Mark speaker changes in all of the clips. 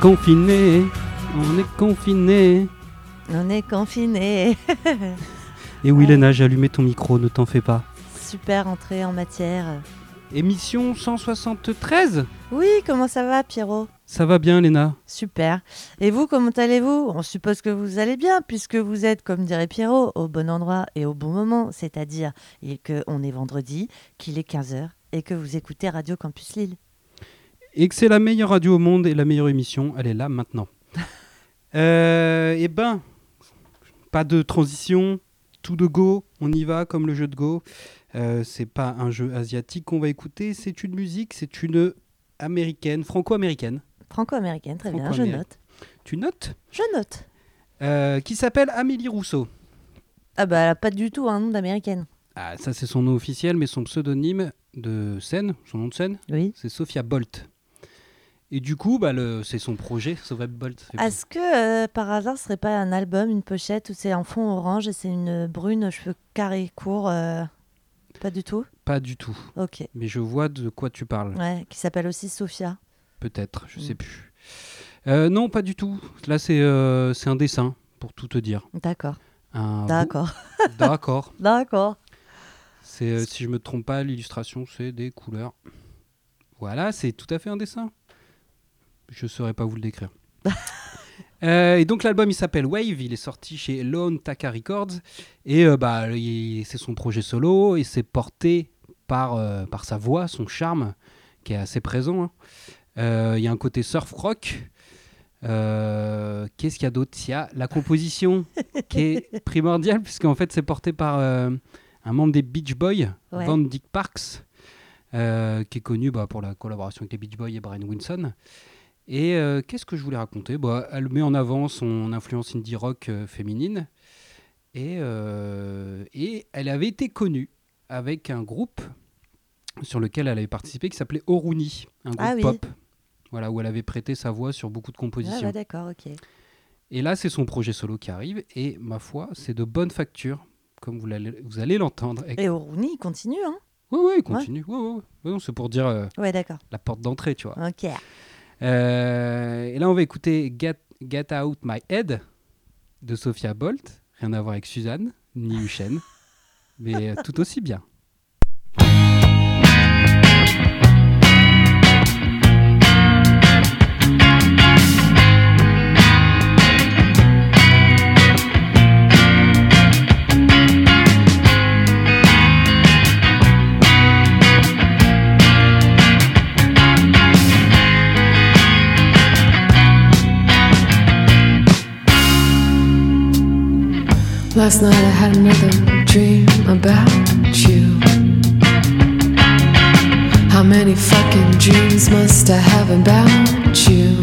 Speaker 1: confiné, on est confiné.
Speaker 2: On est confiné.
Speaker 1: Et oui, Léna, j'ai allumé ton micro, ne t'en fais pas.
Speaker 2: Super entrée en matière.
Speaker 1: Émission 173
Speaker 2: Oui, comment ça va, Pierrot?
Speaker 1: Ça va bien, Léna?
Speaker 2: Super. Et vous, comment allez-vous? On suppose que vous allez bien, puisque vous êtes, comme dirait Pierrot, au bon endroit et au bon moment, c'est-à-dire qu'on est vendredi, qu'il est 15h et que vous écoutez Radio Campus Lille.
Speaker 1: Et que c'est la meilleure radio au monde et la meilleure émission, elle est là maintenant. euh, eh ben, pas de transition, tout de go, on y va comme le jeu de go. Euh, c'est pas un jeu asiatique qu'on va écouter, c'est une musique, c'est une américaine, franco-américaine.
Speaker 2: Franco-américaine, très bien, je note.
Speaker 1: Tu notes?
Speaker 2: Je note.
Speaker 1: Euh, qui s'appelle Amélie Rousseau.
Speaker 2: Ah bah elle a pas du tout un nom d'américaine.
Speaker 1: Ah, ça c'est son nom officiel, mais son pseudonyme de scène, son nom de scène,
Speaker 2: Oui.
Speaker 1: c'est Sophia Bolt. Et du coup, bah, c'est son projet, Sophia Bolt.
Speaker 2: Est-ce que euh, par hasard ce serait pas un album, une pochette où c'est en fond orange et c'est une brune aux cheveux carrés courts euh, Pas du tout?
Speaker 1: Pas du tout.
Speaker 2: Ok.
Speaker 1: Mais je vois de quoi tu parles.
Speaker 2: Ouais, qui s'appelle aussi Sophia.
Speaker 1: Peut-être, je
Speaker 2: Mm.
Speaker 1: sais plus. Euh, non, pas du tout. Là, c'est un dessin, pour tout te dire.
Speaker 2: D'accord.
Speaker 1: Un
Speaker 2: D'accord.
Speaker 1: D'accord.
Speaker 2: D'accord.
Speaker 1: C'est, si je me trompe pas, l'illustration, c'est des couleurs. Voilà, c'est tout à fait un dessin. Je saurais pas vous le décrire. Euh, et donc l'album il s'appelle Wave, il est sorti chez Lone Taka Records et euh, bah c'est son projet solo et c'est porté par euh, par sa voix, son charme qui est assez présent. hein. Il y a un côté surf rock. Qu'est-ce qu'il y a d'autre? Il y a la composition qui est primordiale puisqu'en fait c'est porté par un membre des Beach Boys,
Speaker 2: Ouais.
Speaker 1: Van Dyke Parks, qui est connu bah, pour la collaboration avec les Beach Boys et Brian Wilson. Et euh, qu'est-ce que je voulais raconter? Bah, Elle met en avant son influence indie rock euh, féminine. Et, euh, et elle avait été connue avec un groupe sur lequel elle avait participé qui s'appelait Oruni, un groupe
Speaker 2: Ah oui.
Speaker 1: pop. Voilà, où elle avait prêté sa voix sur beaucoup de
Speaker 2: Ah
Speaker 1: compositions.
Speaker 2: bah d'accord, ok.
Speaker 1: Et là, c'est son projet solo qui arrive. Et ma foi, c'est de bonne facture, comme vous, l'allez- vous allez l'entendre. Et...
Speaker 2: Et Oruni, il continue, hein?
Speaker 1: Ouais, ouais, il continue. Ouais, ouais, ouais. C'est pour dire
Speaker 2: Ouais, d'accord.
Speaker 1: la porte d'entrée, tu vois.
Speaker 2: Ok.
Speaker 1: Euh, et là, on va écouter Get, Get Out My Head de Sophia Bolt. Rien à voir avec Suzanne, ni Uchen, mais euh, tout aussi bien.
Speaker 3: Last night I had another dream about you. How many fucking dreams must I have about you?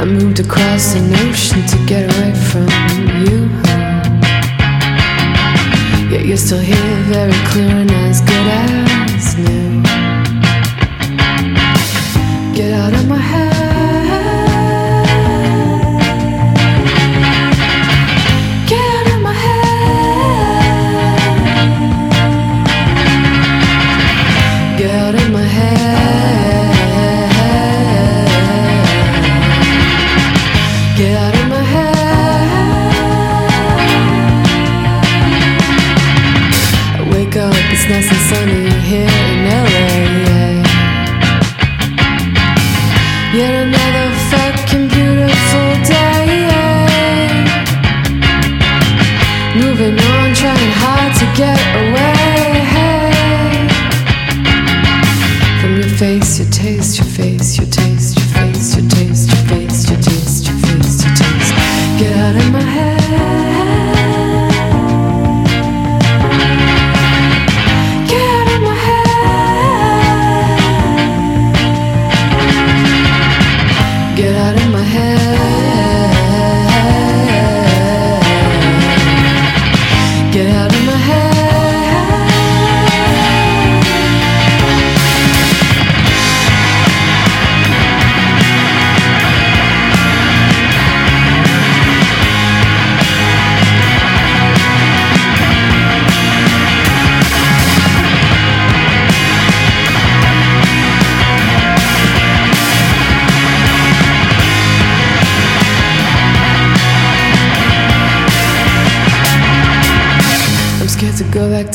Speaker 3: I moved across an ocean to get away from you. Yet you're still here, very clear and as good as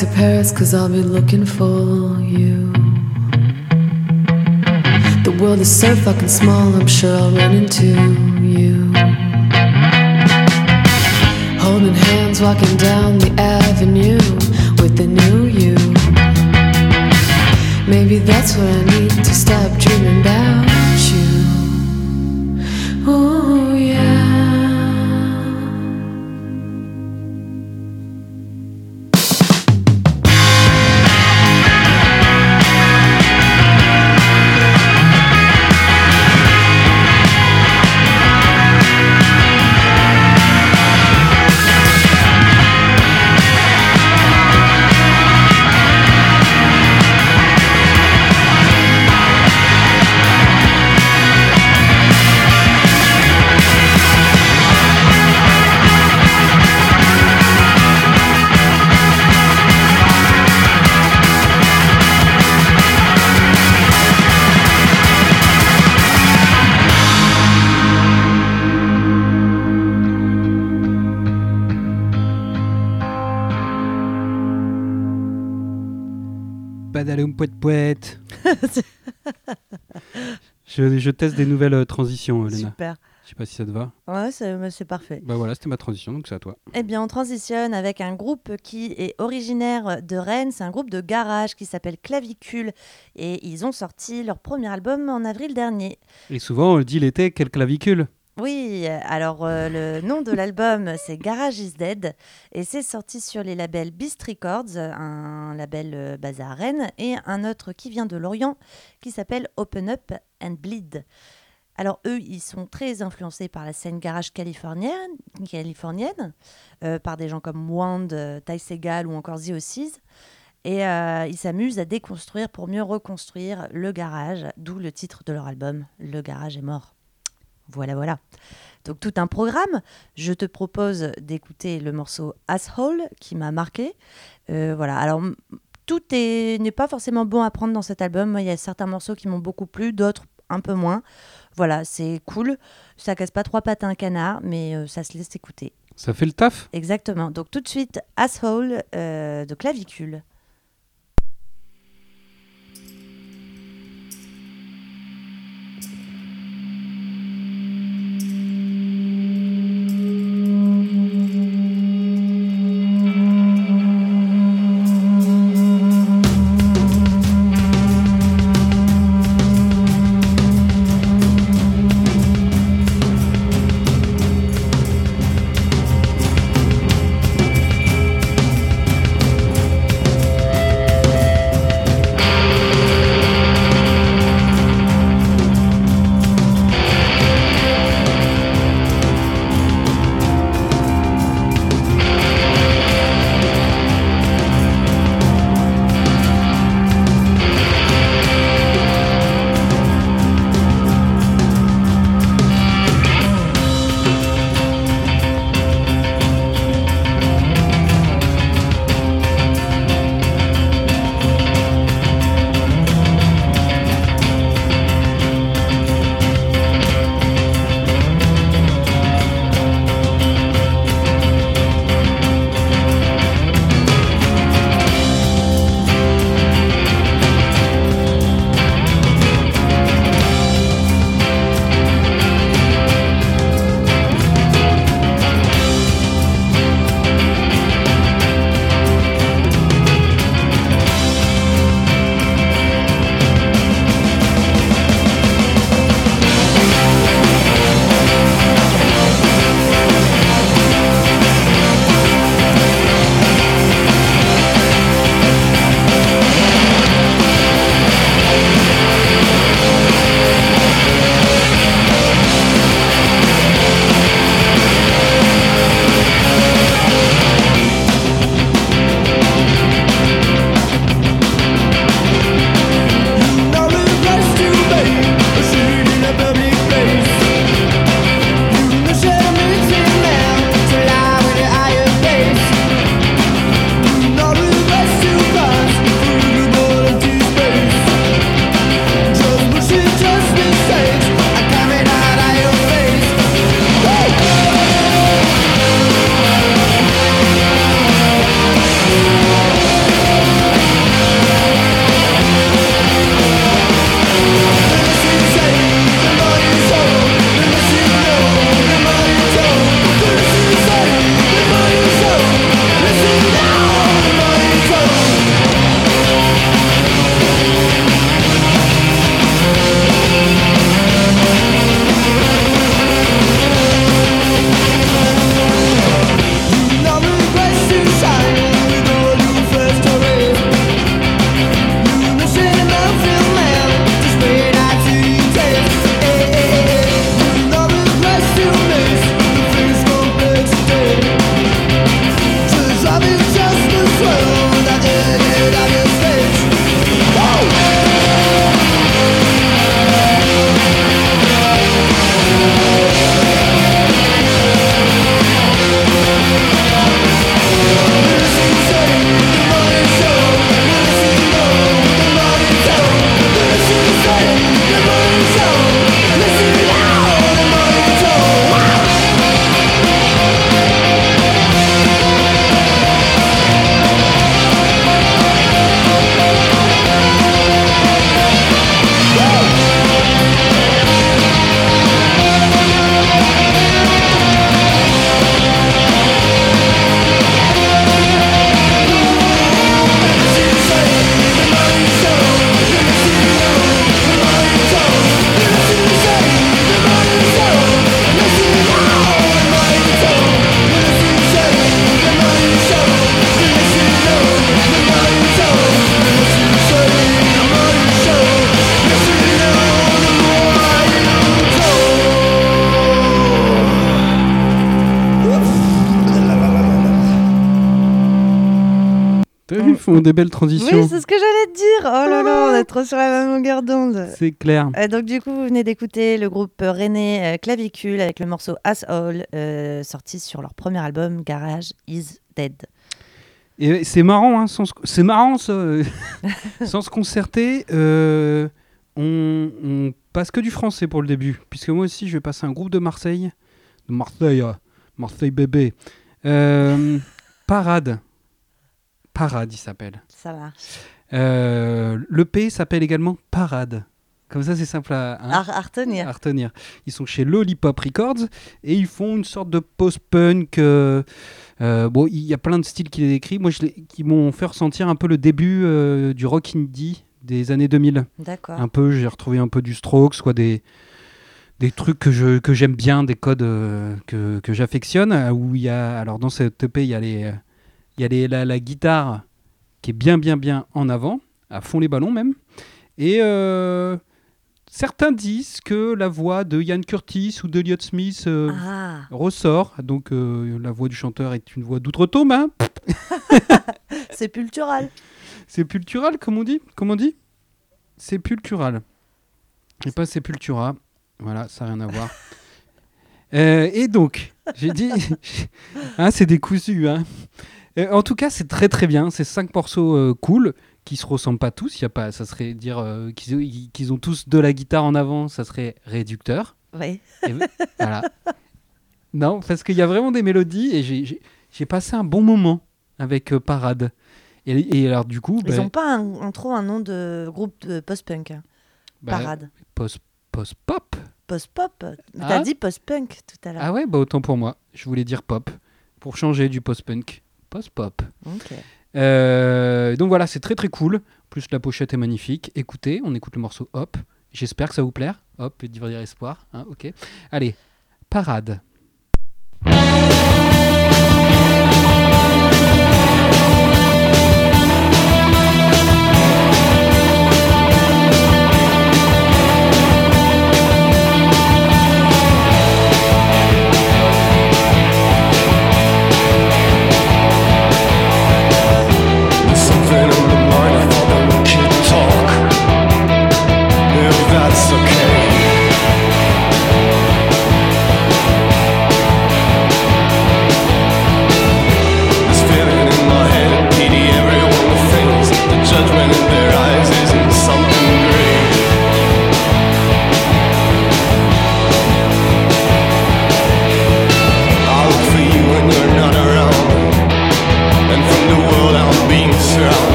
Speaker 3: to Paris, cause I'll be looking for you. The world is so fucking small, I'm sure I'll run into you. Holding hands, walking down the avenue with the new you. Maybe that's where I need to stop dreaming about
Speaker 1: je, je teste des nouvelles euh, transitions, Léna.
Speaker 2: Super.
Speaker 1: Je sais pas si ça te va.
Speaker 2: Ouais, c'est parfait.
Speaker 1: Bah voilà, c'était ma transition, donc c'est à toi.
Speaker 2: Eh bien, on transitionne avec un groupe qui est originaire de Rennes. C'est un groupe de garage qui s'appelle Clavicule. Et ils ont sorti leur premier album en avril dernier.
Speaker 1: Et souvent, on dit l'été, quel clavicule?
Speaker 2: Oui, alors euh, le nom de l'album, c'est Garage is Dead. Et c'est sorti sur les labels Beast Records, un label euh, basé à Rennes, et un autre qui vient de Lorient, qui s'appelle Open Up and Bleed. Alors eux, ils sont très influencés par la scène garage californienne, californienne euh, par des gens comme Wand, Ty Segall ou encore The Ossies. Et ils s'amusent à déconstruire pour mieux reconstruire le garage, d'où le titre de leur album, Le garage est mort. Voilà, voilà. Donc tout un programme. Je te propose d'écouter le morceau Asshole qui m'a marqué. Euh, voilà. Alors tout est- n'est pas forcément bon à prendre dans cet album. Il y a certains morceaux qui m'ont beaucoup plu, d'autres un peu moins. Voilà, c'est cool. Ça casse pas trois pattes à un canard, mais euh, ça se laisse écouter.
Speaker 1: Ça fait le taf?
Speaker 2: Exactement. Donc tout de suite, Asshole euh, de Clavicule. Oui, c'est ce que j'allais te dire. Oh là là, on est trop sur la même longueur d'onde.
Speaker 1: c'est clair.
Speaker 2: Euh, donc du coup, vous venez d'écouter le groupe René euh, Clavicule avec le morceau As All, euh, sorti sur leur premier album Garage Is Dead.
Speaker 1: Et c'est marrant, hein, sans se- c'est marrant ça. sans se concerter, euh, on, on passe que du français pour le début. Puisque moi aussi, je vais passer un groupe de Marseille. De Marseille, Marseille bébé. Parade. Parade, il s'appelle.
Speaker 2: Ça marche.
Speaker 1: Euh, le P s'appelle également Parade. Comme ça, c'est simple à, hein,
Speaker 2: À, à retenir.
Speaker 1: à retenir. Ils sont chez Lollipop Records et ils font une sorte de post-punk. euh, euh, bon, il y a plein de styles qui les décrivent. Moi, je qui m'ont fait ressentir un peu le début euh, du rock indie des années 2000.
Speaker 2: D'accord.
Speaker 1: Un peu, j'ai retrouvé un peu du Strokes, quoi, des, des trucs que, je, que j'aime bien, des codes que, que j'affectionne. Où il y a, alors dans cette EP, il y a, les, il y a les, la, la guitare qui est bien, bien, bien en avant, à fond les ballons même. Et euh, certains disent que la voix de Ian Curtis ou de Elliott Smith euh,
Speaker 2: Ah,
Speaker 1: ressort. Donc euh, la voix du chanteur est une voix d'outre-tombe. hein.
Speaker 2: c'est pultural.
Speaker 1: C'est pultural, comme on dit Comme on dit C'est pultural. Et pas sépultura. Voilà, ça n'a rien à voir. Et donc, j'ai dit. Hein, c'est décousu. Hein. Euh, en tout cas, c'est très très bien. C'est cinq morceaux euh, cool qui se ressemblent pas tous. Y a pas, ça serait dire euh, qu'ils ont tous de la guitare en avant, ça serait réducteur.
Speaker 2: Oui.
Speaker 1: Et voilà. Non, parce qu'il y a vraiment des mélodies et j'ai- passé un bon moment avec euh, Parade. Et, et alors, du coup.
Speaker 2: Ils
Speaker 1: ben,
Speaker 2: n'ont pas un, un- trop un nom de groupe de post-punk. hein.
Speaker 1: bah,
Speaker 2: Parade.
Speaker 1: post- Post-pop
Speaker 2: Post-pop.
Speaker 1: Ah.
Speaker 2: T'as dit post-punk tout à l'heure.
Speaker 1: Ah ouais, bah autant pour moi. Je voulais dire pop. Pour changer du post-punk. Post-pop. Euh, donc voilà, c'est très très cool. Plus la pochette est magnifique. Écoutez, on écoute le morceau Hop. J'espère que ça vous plaire. Hop, et divertir espoir. hein, ok. Allez, parade.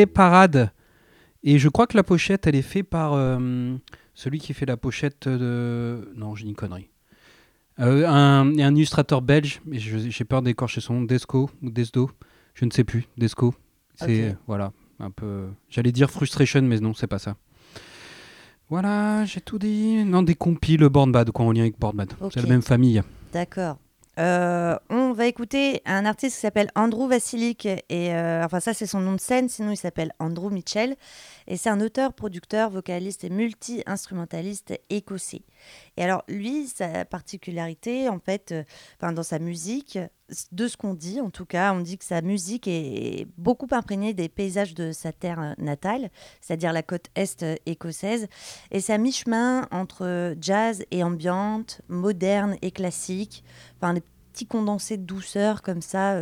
Speaker 1: C'était Parade. Et je crois que la pochette, elle est faite par euh, celui qui fait la pochette de. Non, j'ai une connerie. Euh, un, un illustrateur belge, mais j'ai peur d'écorcher son nom, Desco ou Desdo, je ne sais plus, Desco. C'est
Speaker 2: Ok.
Speaker 1: voilà, un peu. J'allais dire Frustration, mais non, c'est pas ça. Voilà, j'ai tout dit. Non, des compiles Born Bad, quoi, en lien avec Born Bad. C'est la même famille.
Speaker 2: D'accord. Euh, on va écouter un artiste qui s'appelle Andrew Vassilik et euh, enfin ça c'est son nom de scène, sinon il s'appelle Andrew Mitchell et c'est un auteur, producteur, vocaliste et multi-instrumentaliste écossais. Et alors lui, sa particularité en fait, euh, enfin dans sa musique, de ce qu'on dit en tout cas, on dit que sa musique est beaucoup imprégnée des paysages de sa terre euh, natale, c'est-à-dire la côte est euh, écossaise, et c'est à mi-chemin entre jazz et ambiante, moderne et classique enfin des petits condensés de douceur comme ça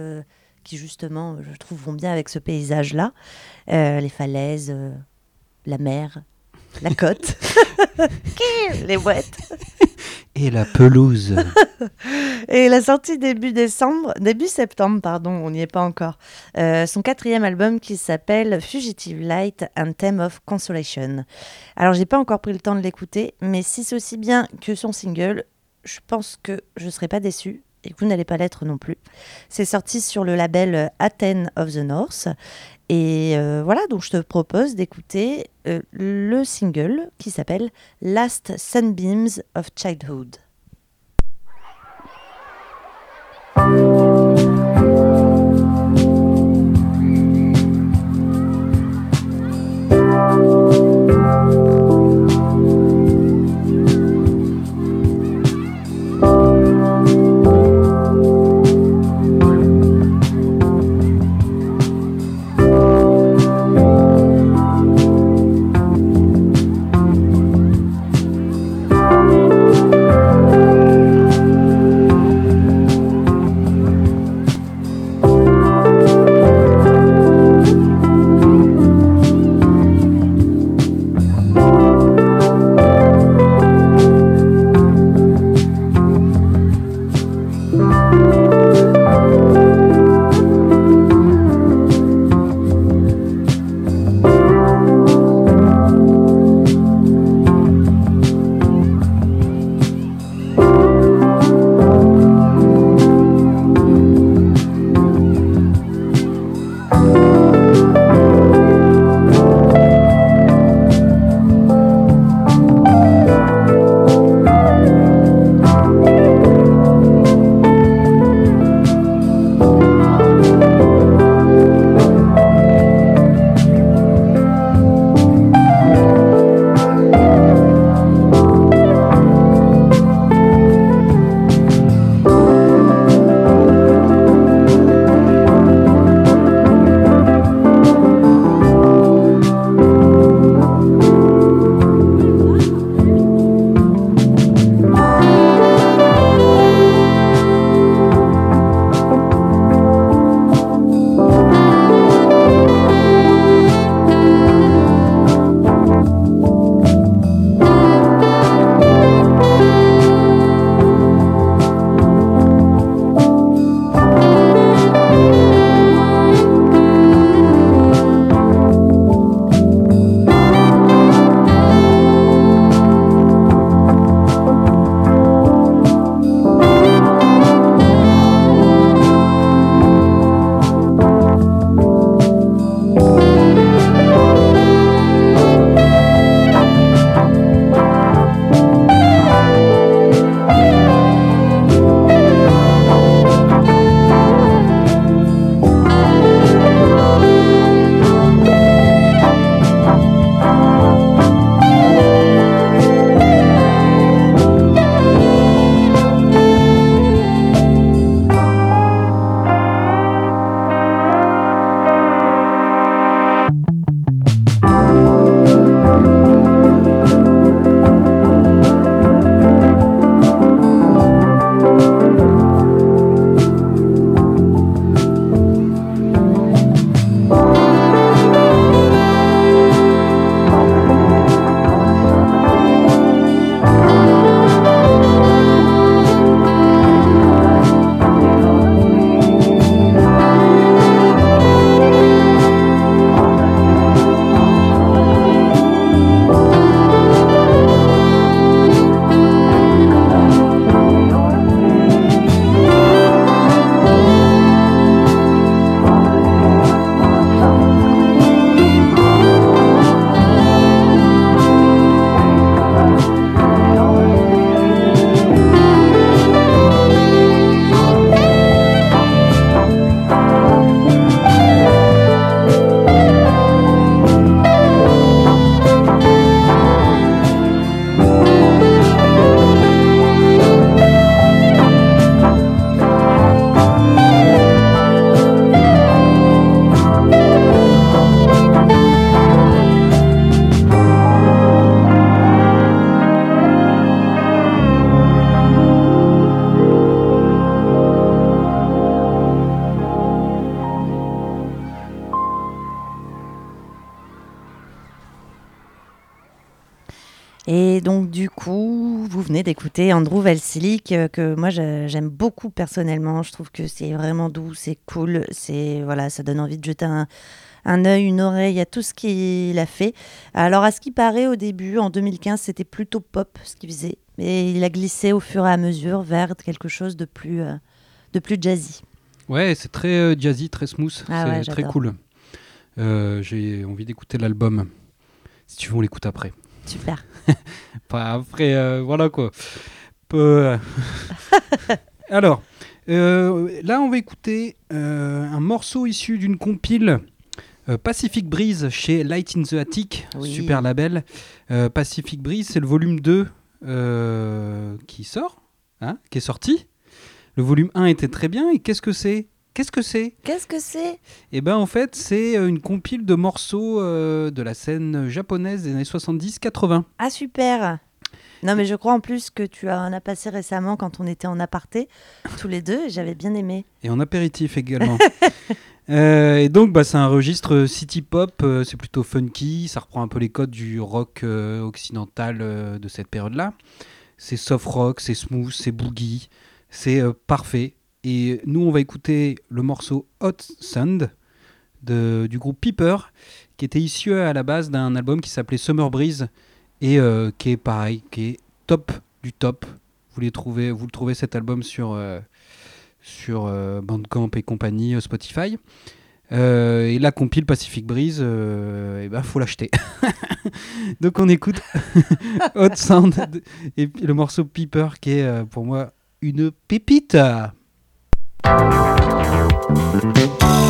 Speaker 2: qui justement je trouve vont bien avec ce paysage là les falaises la mer la côte les boîtes
Speaker 1: Et la pelouse.
Speaker 2: et la sortie début décembre début septembre pardon on n'y est pas encore euh, son quatrième album qui s'appelle Fugitive Light and Theme of Consolation alors j'ai pas encore pris le temps de l'écouter mais si c'est aussi bien que son single je pense que je serai pas déçue et que vous n'allez pas l'être non plus. C'est sorti sur le label Athens of the North. Et euh, voilà, donc je te propose d'écouter euh, le single qui s'appelle Last Sunbeams of Childhood. Andrew Velsilik, euh, que moi j'aime beaucoup personnellement. Je trouve que c'est vraiment doux, c'est cool, c'est voilà, ça donne envie de jeter un, un œil, une oreille à tout ce qu'il a fait. Alors à ce qui paraît au début, en 2015, c'était plutôt pop ce qu'il faisait, mais il a glissé au fur et à mesure vers quelque chose de plus, euh, de plus jazzy.
Speaker 1: Ouais, c'est très euh, jazzy, très smooth.
Speaker 2: Ah
Speaker 1: c'est
Speaker 2: ouais,
Speaker 1: très cool. Euh, J'ai envie d'écouter l'album. Si tu veux, on l'écoute après.
Speaker 2: Super.
Speaker 1: Après, euh, voilà quoi. Peu, euh. Alors, euh, là, on va écouter un morceau issu d'une compile Pacific Breeze chez Light in the Attic,
Speaker 2: Oui.
Speaker 1: super label. Pacific Breeze, c'est le volume 2 euh, qui sort, hein, qui est sorti. Le volume 1 était très bien. Et qu'est-ce que c'est? Qu'est-ce que c'est?
Speaker 2: Qu'est-ce que c'est?
Speaker 1: Eh ben en fait, c'est euh, une compile de morceaux euh, de la scène japonaise des années 70-80.
Speaker 2: Ah super Non mais je crois en plus que tu en as passé récemment quand on était en aparté, tous les deux, et j'avais bien aimé.
Speaker 1: Et en apéritif également. Euh, et donc, bah, c'est un registre city pop, euh, c'est plutôt funky, ça reprend un peu les codes du rock euh, occidental de cette période-là. C'est soft rock, c'est smooth, c'est boogie, c'est parfait. Et nous, on va écouter le morceau Hot Sand du groupe Piper, qui était issu à la base d'un album qui s'appelait Summer Breeze, et euh, qui est pareil, qui est top du top. Vous, le trouvez cet album sur, euh, euh, Bandcamp et compagnie, Spotify. Et la compile Pacific Breeze, euh, eh ben, faut l'acheter. Donc on écoute Hot Sound et le morceau Peeper qui est pour moi une pépite.
Speaker 3: thank
Speaker 1: you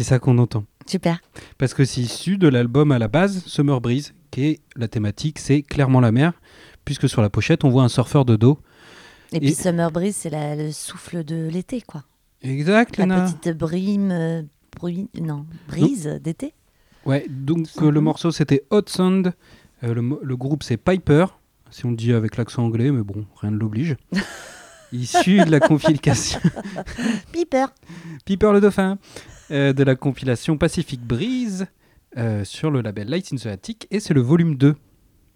Speaker 1: C'est ça qu'on entend.
Speaker 2: Super.
Speaker 1: Parce que c'est issu de l'album à la base, Summer Breeze, qui est la thématique, c'est clairement la mer, puisque sur la pochette, on voit un surfeur de dos.
Speaker 2: Et,
Speaker 1: Et-
Speaker 2: puis Summer Breeze, c'est le souffle de l'été, quoi.
Speaker 1: Exact,
Speaker 2: La
Speaker 1: Léna.
Speaker 2: petite brime, euh, bruit, non, brise d'été.
Speaker 1: Ouais, donc euh, le morceau c'était Hot Sound. Euh, le, groupe c'est Piper, si on le dit avec l'accent anglais, mais bon, rien ne l'oblige. Issu de la compilation
Speaker 2: Piper.
Speaker 1: Piper le dauphin, euh, de la compilation Pacific Breeze euh, sur le label Lights in the Attic, et c'est le volume 2.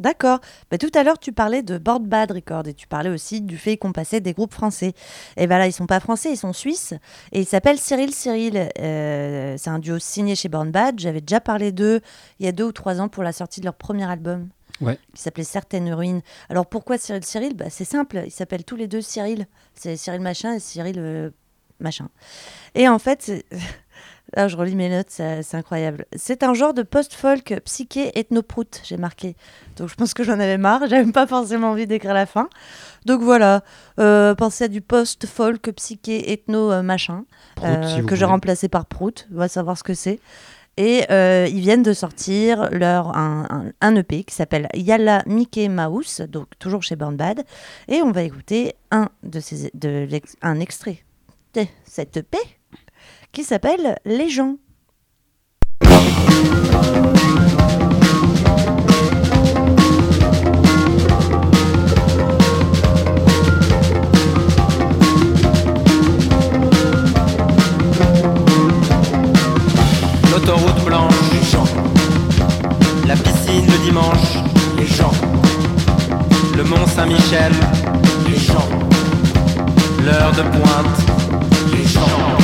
Speaker 2: D'accord. Bah, tout à l'heure, tu parlais de Board Bad Record et tu parlais aussi du fait qu'on passait des groupes français. Et ben là, ils sont pas français, ils sont suisses. Et ils s'appellent Cyril Cyril. Euh, c'est un duo signé chez Board Bad. J'avais déjà parlé d'eux il y a deux ou trois ans pour la sortie de leur premier album.
Speaker 1: Ouais.
Speaker 2: Qui s'appelait Certaines ruines. Alors pourquoi Cyril Cyril? Bah, C'est simple, ils s'appellent tous les deux Cyril. C'est Cyril machin et Cyril euh, machin. Et en fait, c'est- Là, je relis mes notes, c'est incroyable. C'est un genre de post-folk psyché ethnoprout, j'ai marqué. Donc je pense que j'en avais marre, j'avais pas forcément envie d'écrire la fin. Donc voilà, euh, pensez à du post-folk psyché ethno euh, machin,
Speaker 1: Prout,
Speaker 2: euh,
Speaker 1: si
Speaker 2: que j'ai remplacé par prout, on va savoir ce que c'est. Et euh, ils viennent de sortir leur, un, un- un EP qui s'appelle Yalla Mickey Mouse, donc toujours chez Burn Bad. Et on va écouter un, de ces, de un extrait de cette EP qui s'appelle Les gens.
Speaker 4: L'autoroute blanche, les gens. La piscine le dimanche, les gens. Le Mont Saint-Michel, les gens. L'heure de pointe, les gens.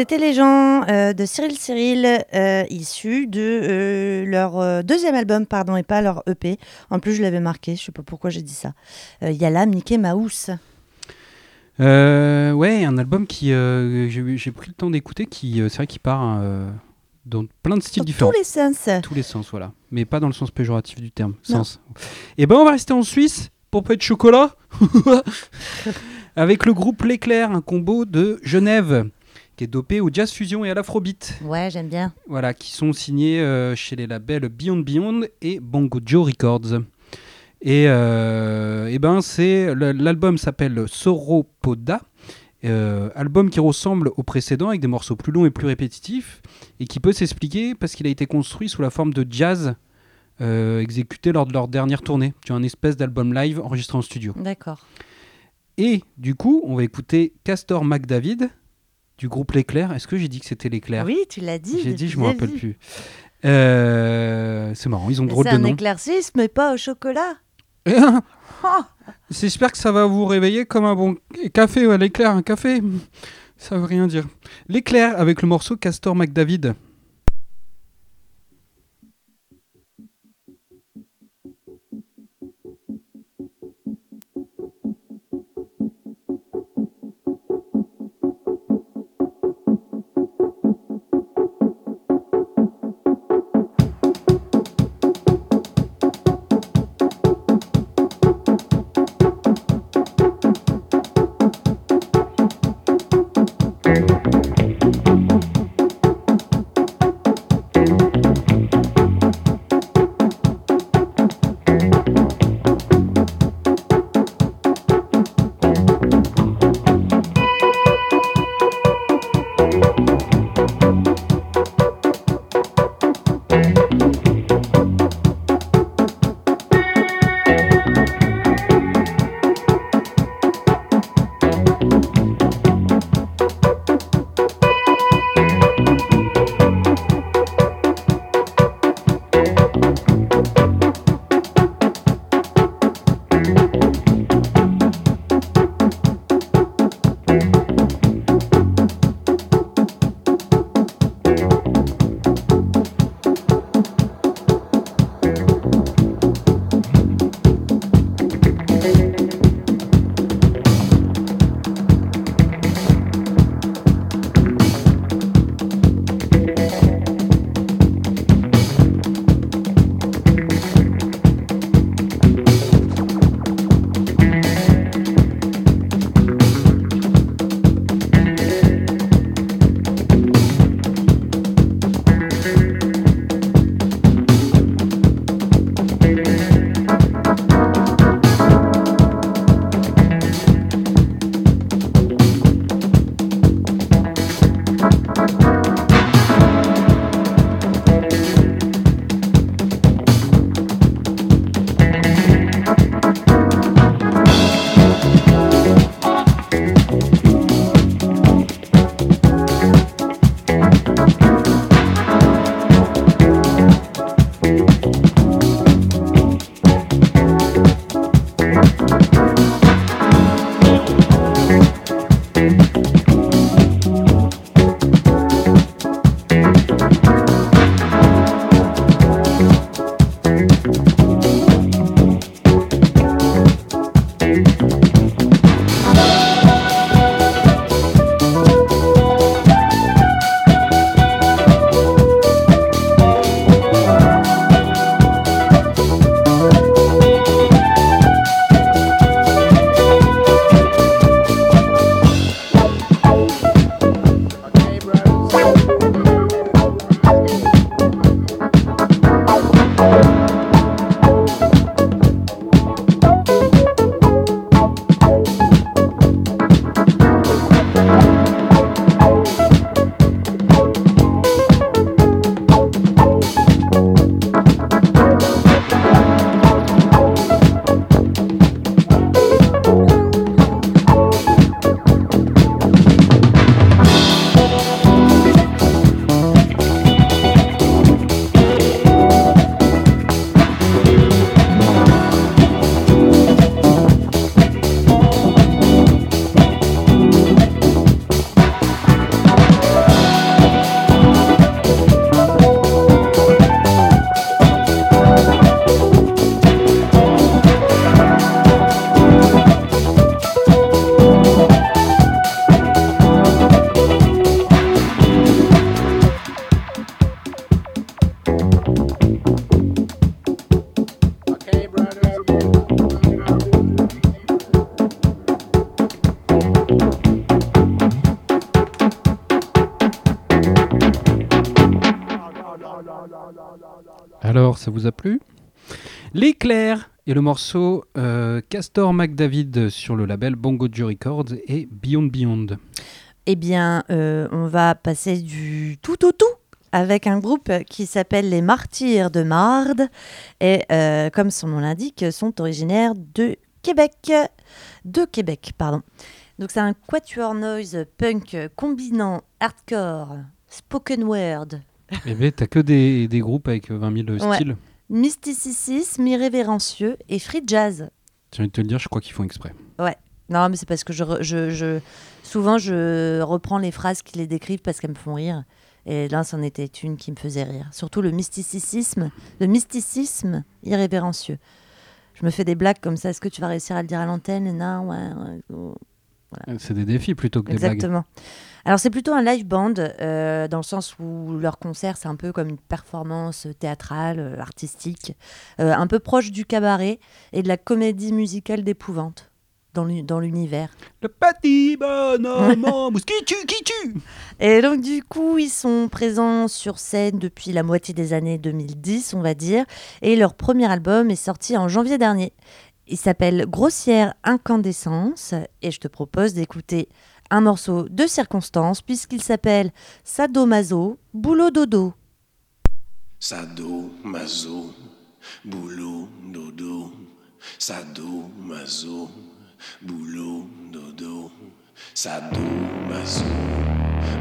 Speaker 2: C'était les gens euh, de Cyril Cyril, euh, issus de euh, leur deuxième album, pardon, et pas leur EP. En plus, je l'avais marqué, je sais pas pourquoi j'ai dit ça. Il y a là Mickey Mouse.
Speaker 1: Ouais, un album qui j'ai pris le temps d'écouter, qui c'est vrai qu'il part dans plein de styles
Speaker 2: Dans
Speaker 1: différents.
Speaker 2: tous les sens.
Speaker 1: Tous les sens, voilà. Mais pas dans le sens péjoratif du terme.
Speaker 2: Non.
Speaker 1: Sens. Et ben on va rester en Suisse pour pas de chocolat. Avec le groupe L'Éclair, un combo de Genève qui est dopé au jazz fusion et à l'afrobeat.
Speaker 2: Ouais, j'aime bien.
Speaker 1: Voilà, qui sont signés euh, chez les labels Beyond Beyond et Bongo Joe Records. Et, euh, ben c'est l'album s'appelle Soropoda, euh, album qui ressemble au précédent avec des morceaux plus longs et plus répétitifs et qui peut s'expliquer parce qu'il a été construit sous la forme de jazz euh, exécuté lors de leur dernière tournée, tu as un espèce d'album live enregistré en studio.
Speaker 2: D'accord.
Speaker 1: Et du coup, on va écouter Castor McDavid du groupe L'Éclair. Est-ce que j'ai dit que c'était L'Éclair?
Speaker 2: Oui, tu l'as dit.
Speaker 1: J'ai dit, je
Speaker 2: depuis
Speaker 1: me
Speaker 2: le
Speaker 1: rappelle plus. Euh, c'est marrant, ils ont
Speaker 2: Mais
Speaker 1: drôle
Speaker 2: C'est un éclaircisme, mais pas au chocolat.
Speaker 1: J'espère que ça va vous réveiller comme un bon café, ouais, l'éclair, un café. Ça veut rien dire. L'éclair avec le morceau Castor McDavid. Et le morceau euh, Castor McDavid sur le label Bongo Joe Records et Beyond Beyond.
Speaker 2: Eh bien, euh, on va passer du tout au tout avec un groupe qui s'appelle les Martyrs de Marde et euh, comme son nom l'indique, sont originaires de Québec. De Québec, pardon. Donc c'est un quatuor noise punk combinant hardcore, spoken word,
Speaker 1: Eh ben, t'as que des, des groupes avec 20 000
Speaker 2: Ouais. Mysticisme irrévérencieux et free jazz.
Speaker 1: J'ai envie de te le dire, je crois qu'ils font exprès.
Speaker 2: Non, mais c'est parce que je, je, je- souvent je reprends les phrases qui les décrivent parce qu'elles me font rire. Et là, c'en était une qui me faisait rire. Surtout le mysticisme, le mysticisme irrévérencieux. Je me fais des blagues comme ça. Est-ce que tu vas réussir à le dire à l'antenne Non, ouais, ouais.
Speaker 1: C'est des défis plutôt que des blagues.
Speaker 2: Exactement. Alors c'est plutôt un live band euh, dans le sens où leur concert c'est un peu comme une performance théâtrale, euh, artistique, euh, un peu proche du cabaret et de la comédie musicale d'épouvante dans l'u- dans l'univers.
Speaker 1: Le petit bonhomme en mousse qui tue, qui tue
Speaker 2: Et donc du coup ils sont présents sur scène depuis la moitié des années 2010 on va dire et leur premier album est sorti en janvier dernier. Il s'appelle Grossière Incandescence et je te propose d'écouter un morceau de circonstance puisqu'il s'appelle Sadomaso Boulot Dodo.
Speaker 4: Sado, mazo, boulot, dodo. Sado, mazo, boulot, dodo. Sado, mazo,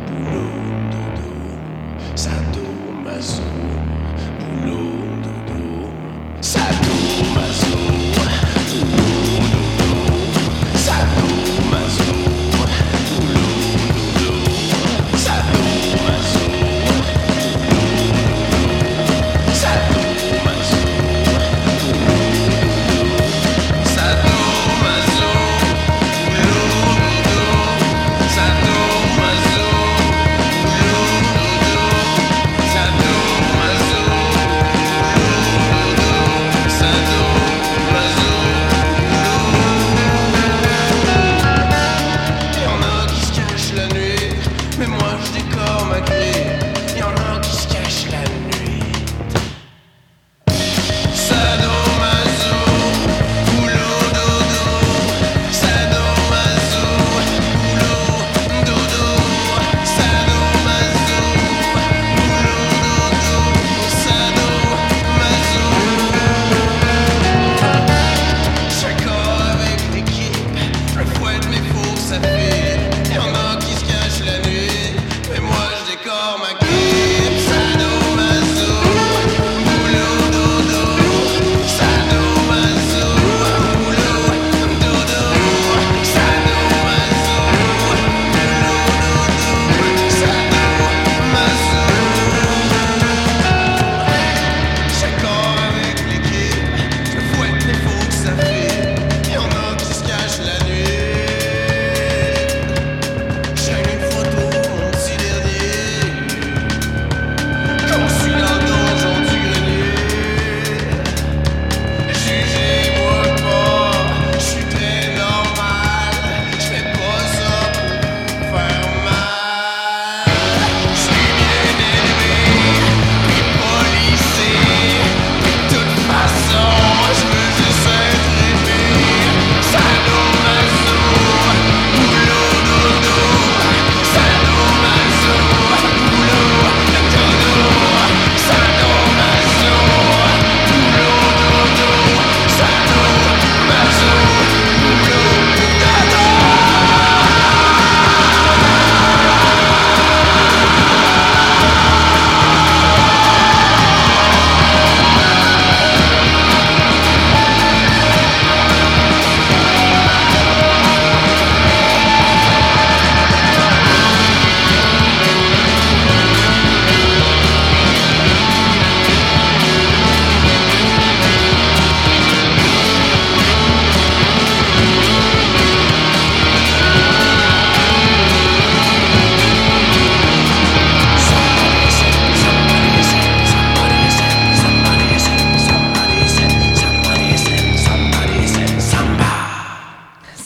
Speaker 4: boulot, dodo. Sado, mazo, boulot, dodo. Sado,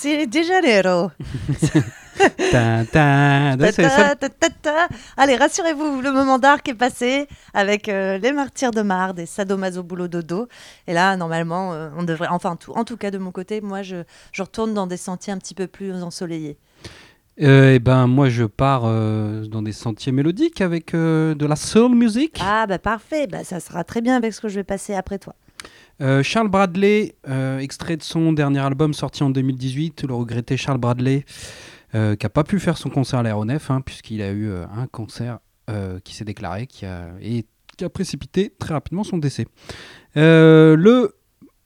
Speaker 2: C'est déjà l'héros.
Speaker 1: Ta.
Speaker 2: Allez, rassurez-vous, le moment d'arc est passé avec euh, les martyrs de Marde et Sadomaso Boulot Dodo. Et là, normalement, euh, on devrait, enfin, tout, en tout cas de mon côté, moi, je, je retourne dans des sentiers un petit peu plus ensoleillés.
Speaker 1: Euh, eh ben, moi, je pars euh, dans des sentiers mélodiques avec euh, de la soul music.
Speaker 2: Ah, bah parfait, bah, ça sera très bien avec ce que je vais passer après toi.
Speaker 1: Euh, Charles Bradley, euh, extrait de son dernier album sorti en 2018, le regretté Charles Bradley, euh, qui n'a pas pu faire son concert à l'aéronef, hein, puisqu'il a eu un cancer qui s'est déclaré et qui a précipité très rapidement son décès.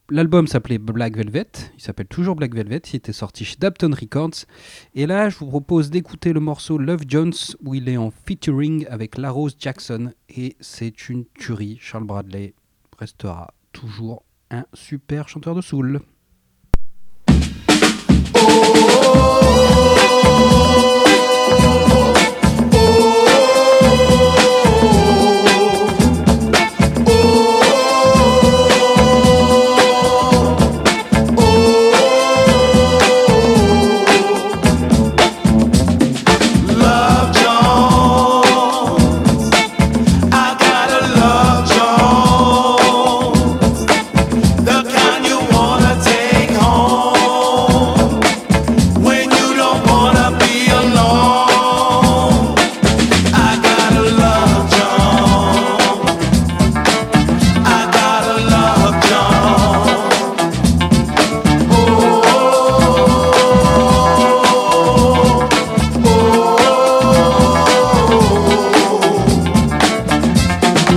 Speaker 1: L'album s'appelait Black Velvet, il s'appelle toujours Black Velvet, il était sorti chez Dapton Records. Et là, je vous propose d'écouter le morceau Love Jones, où il est en featuring avec La Rose Jackson. Et c'est une tuerie. Charles Bradley restera toujours un super chanteur de soul.
Speaker 4: Love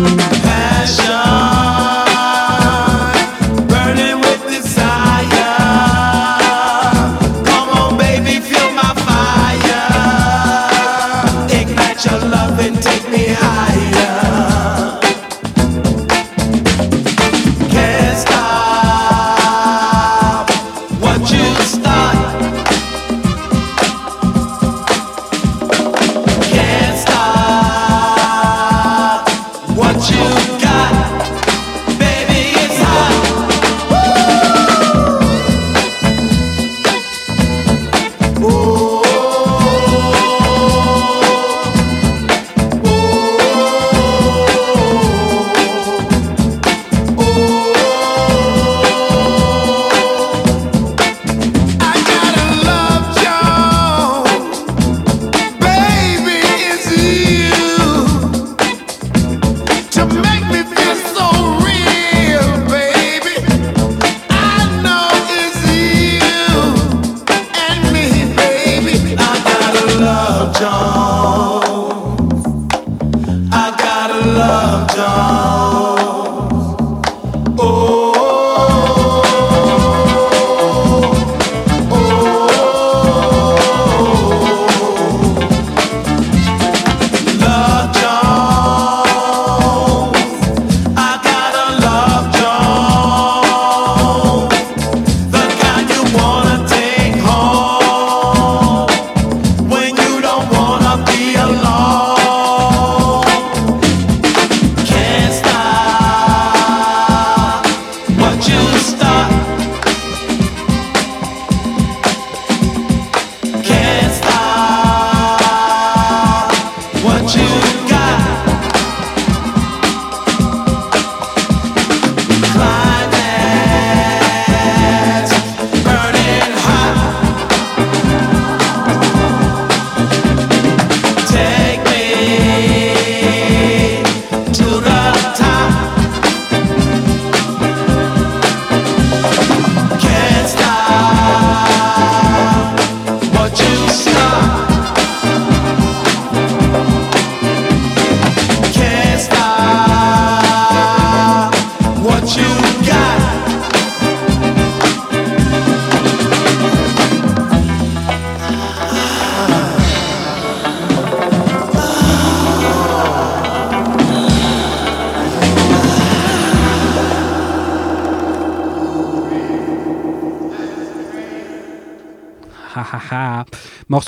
Speaker 4: Thank you.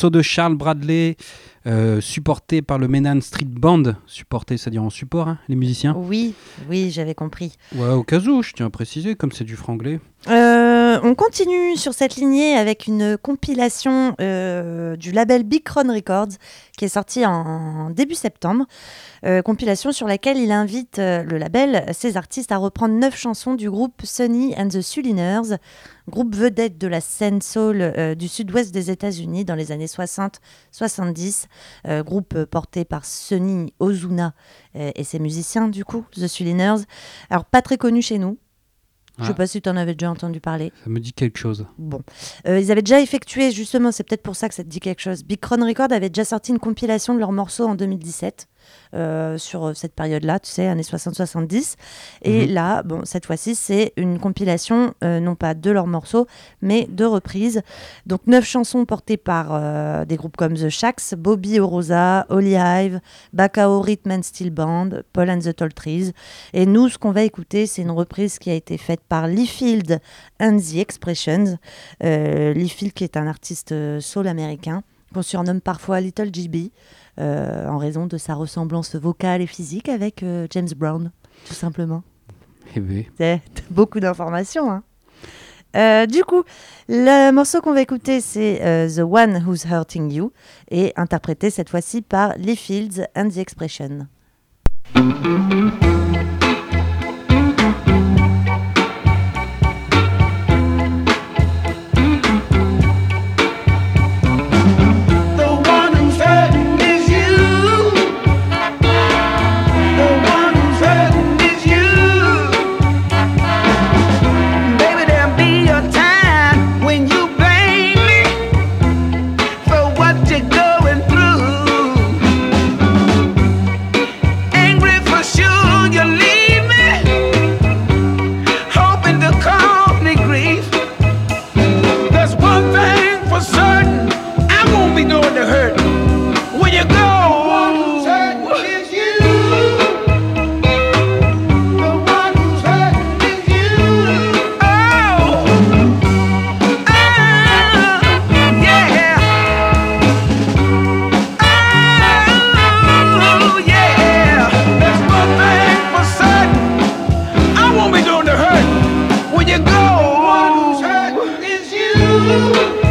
Speaker 1: Morceau de Charles Bradley, euh, supporté par le Menan Street Band. Supporté, c'est-à-dire en support, hein, les musiciens.
Speaker 2: Oui, oui, j'avais compris.
Speaker 1: Ouais, au cas où, je tiens à préciser, comme c'est du franglais.
Speaker 2: Euh, on continue sur cette lignée avec une compilation euh, du label Big Cron Records qui est sortie en début septembre. Euh, compilation sur laquelle il invite euh, le label ses artistes à reprendre neuf chansons du groupe Sonny and the Suliners, groupe vedette de la scène soul du sud-ouest des États-Unis dans les années 60-70, euh, groupe porté par Sonny Ozuna et ses musiciens du coup, The Suliners. Alors pas très connu chez nous. Je sais
Speaker 1: Ah.
Speaker 2: pas si tu en avais déjà entendu parler.
Speaker 1: Ça me dit quelque chose.
Speaker 2: Bon, Euh, ils avaient déjà effectué, justement, c'est peut-être pour ça que ça te dit quelque chose. Big Crown Record avait déjà sorti une compilation de leurs morceaux en 2017, euh, sur cette période-là, tu sais, années 60-70. Et
Speaker 1: Mhm.
Speaker 2: là, bon, cette fois-ci, c'est une compilation, euh, non pas de leurs morceaux, mais de reprises. Donc, neuf chansons portées par euh, des groupes comme The Shacks, Bobby Orosa, Holly Hive, Bacao Rhythm and Steel Band, Paul and the Tall Trees. Et nous, ce qu'on va écouter, c'est une reprise qui a été faite par Lee Field and the Expressions. Lee Field, qui est un artiste soul américain, qu'on surnomme parfois Little GB, euh, en raison de sa ressemblance vocale et physique avec euh, James Brown, tout simplement.
Speaker 1: Eh
Speaker 2: C'est beaucoup d'informations. hein. Euh, du coup, le morceau qu'on va écouter, c'est The One Who's Hurting You, et interprété cette fois-ci par Lee Fields and the Expression.
Speaker 5: You.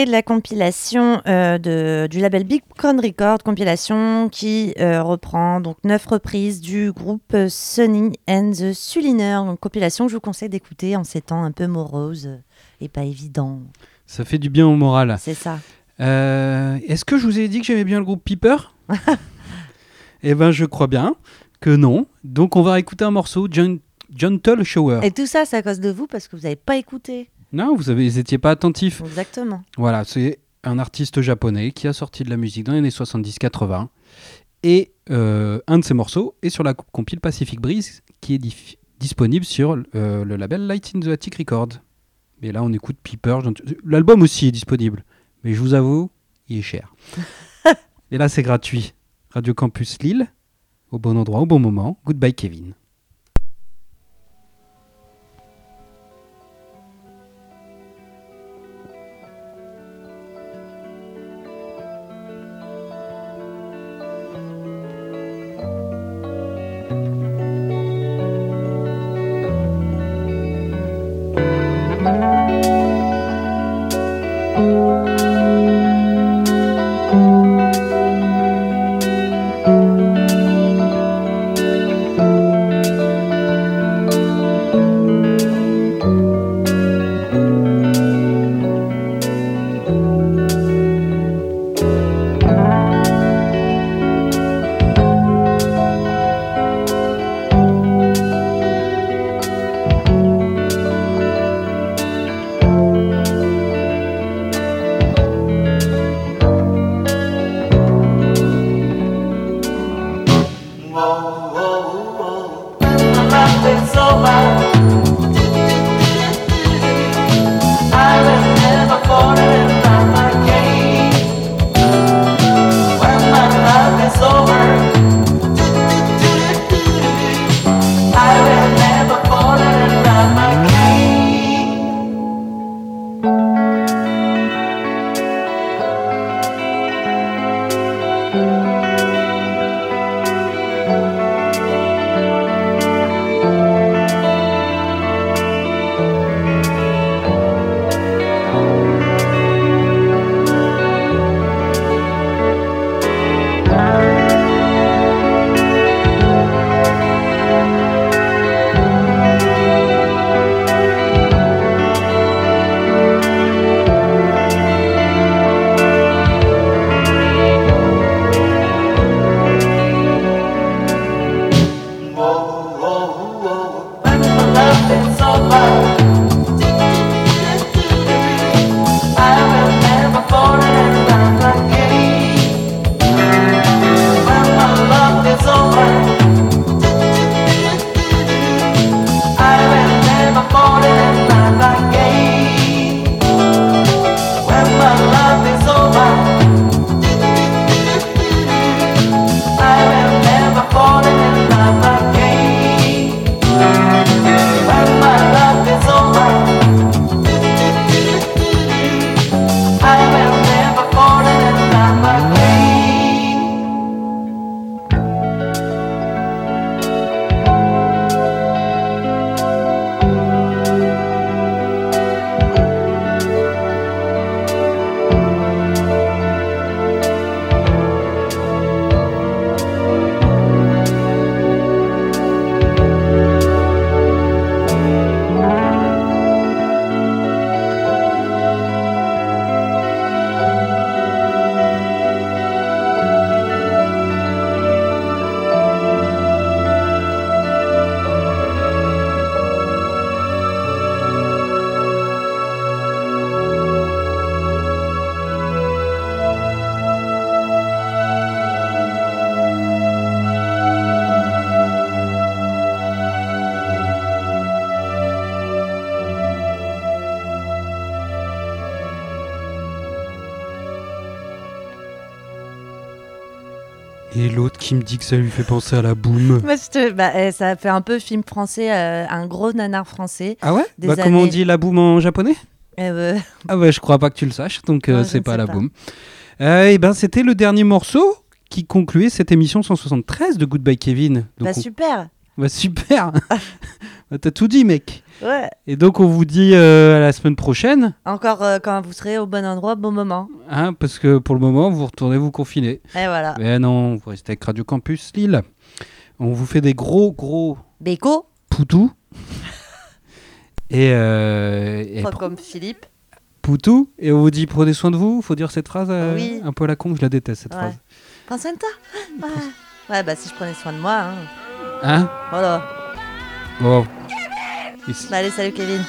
Speaker 2: Extrait de la compilation euh, de, du label Big Con Record, compilation qui euh, reprend donc neuf reprises du groupe Sonny and the Suliners, une compilation que je vous conseille d'écouter en ces temps un peu moroses euh, et pas évident.
Speaker 1: ça fait du bien au moral.
Speaker 2: C'est ça.
Speaker 1: Euh, Est-ce que je vous ai dit que j'aimais bien le groupe Piper Eh ben, je crois bien que non. Donc, on va écouter un morceau, Gen- Gentle Shower.
Speaker 2: Et tout ça, c'est à cause de vous parce que vous n'avez pas écouté.
Speaker 1: Non, vous n'étiez pas attentif.
Speaker 2: Exactement.
Speaker 1: Voilà, c'est un artiste japonais qui a sorti de la musique dans les années 70-80. Et euh, un de ses morceaux est sur la co- compile Pacific Breeze qui est dif- disponible sur euh, le label Light in the Attic Records. Mais là, on écoute Piper. L'album aussi est disponible. Mais je vous avoue, il est cher. Et là, c'est gratuit. Radio Campus Lille, au bon endroit, au bon moment. Goodbye, Kevin. Et l'autre qui me dit que ça lui fait penser à la boum.
Speaker 2: Bah, eh, ça fait un peu film français, euh, un gros nanar français.
Speaker 1: Ah ouais Bah, Comment on dit la boum en japonais
Speaker 2: Euh,
Speaker 1: Ah ouais, je crois pas que tu le saches, donc euh, c'est pas la
Speaker 2: pas.
Speaker 1: boum. Et ben c'était le dernier morceau qui concluait cette émission 173 de Goodbye Kevin. Donc
Speaker 2: bah,
Speaker 1: on-
Speaker 2: super.
Speaker 1: Bah, super Bah, T'as tout dit mec
Speaker 2: Ouais.
Speaker 1: Et donc on vous dit euh, à la semaine prochaine,
Speaker 2: Encore euh, quand vous serez au bon endroit, au bon moment.
Speaker 1: hein, parce que pour le moment vous retournez vous confiner.
Speaker 2: Et voilà.
Speaker 1: Mais non, vous restez avec Radio Campus Lille. On vous fait des gros gros
Speaker 2: Béco,
Speaker 1: poutous. et, euh, et
Speaker 2: pas comme Philippe.
Speaker 1: poutou. Et on vous dit prenez soin de vous. Faut dire cette phrase euh,
Speaker 2: Oui.
Speaker 1: un peu à la con, je la déteste cette
Speaker 2: Ouais.
Speaker 1: phrase.
Speaker 2: Prends soin de toi. Ouais. Ouais, bah si je prenais soin de moi. Hein.
Speaker 1: Hein
Speaker 2: Voilà.
Speaker 1: Bon.
Speaker 2: Bah, allez, salut Kevin.